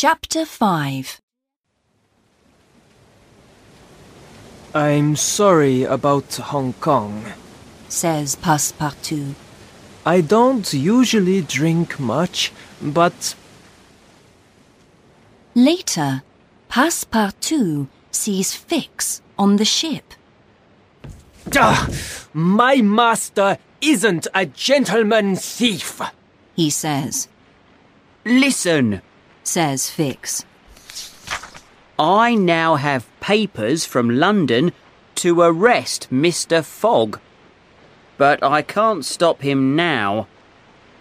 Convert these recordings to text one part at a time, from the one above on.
Chapter 5 I'm sorry about Hong Kong. says Passepartout. I don't usually drink much, but Later, Passepartout sees Fix on the ship. Ah, my master isn't a gentleman thief. He says, Listen, says Fix. I now have papers from London to arrest Mr. Fogg. But I can't stop him now.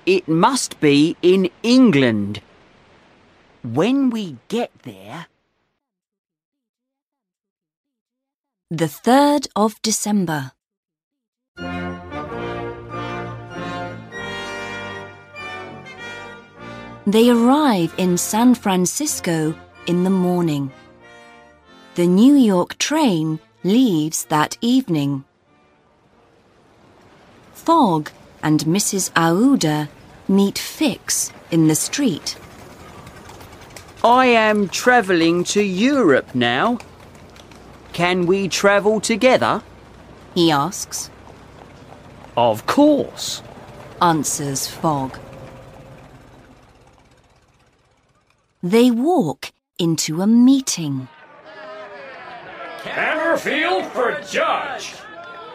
It must be in England. When we get there, The 3rd of December. They arrive in San Francisco in the morning. The New York train leaves that evening. Fogg and Mrs. Aouda meet Fix in the street. I am travelling to Europe now. Can we travel together? He asks, Of course. answers Fogg. They walk into a meeting. Hammerfield for judge.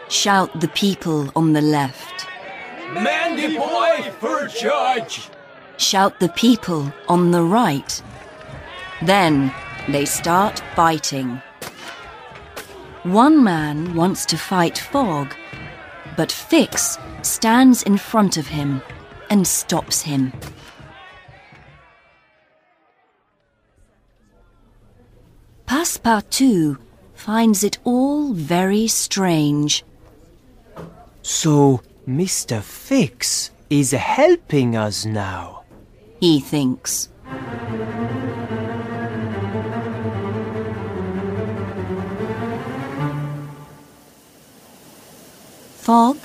shout the people on the left. Mandiboy for judge. Shout the people on the right. Then they start fighting. One man wants to fight Fogg, but Fix stands in front of him and stops him. Passepartout finds it all very strange. So Mr. Fix is helping us now. he thinks. Fogg,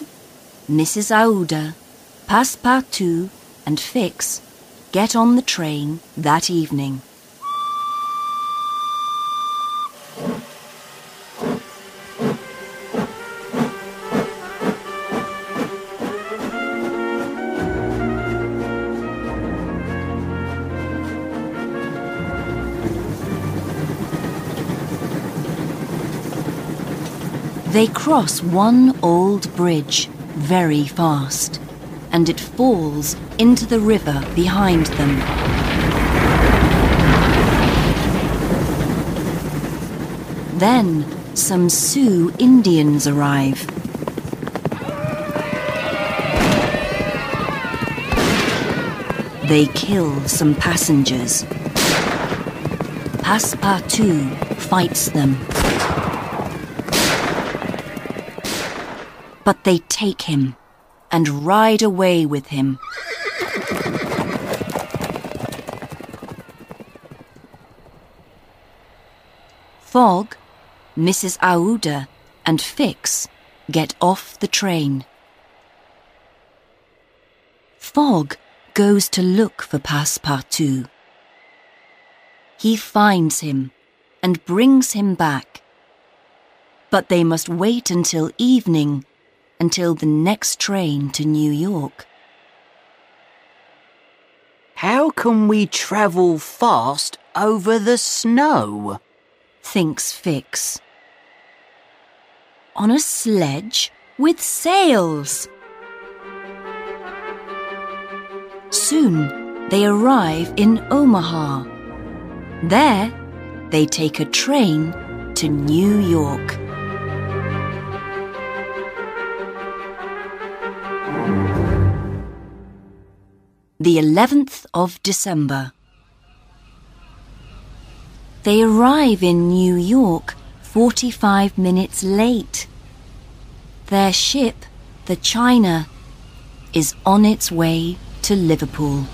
Mrs. Aouda, Passepartout, and Fix get on the train that evening. They cross one old bridge very fast, and it falls into the river behind them. Then some Sioux Indians arrive. They kill some passengers. Passepartout fights them. But they take him and ride away with him. Fogg, Mrs. Aouda, and Fix get off the train. Fogg goes to look for Passepartout. He finds him and brings him back. But they must wait until evening, until the next train to New York. How can we travel fast over the snow? thinks Fix. On a sledge with sails. Soon they arrive in Omaha. There, they take a train to New York. The 11th of December. They arrive in New York 45 minutes late. Their ship, the China, is on its way to Liverpool.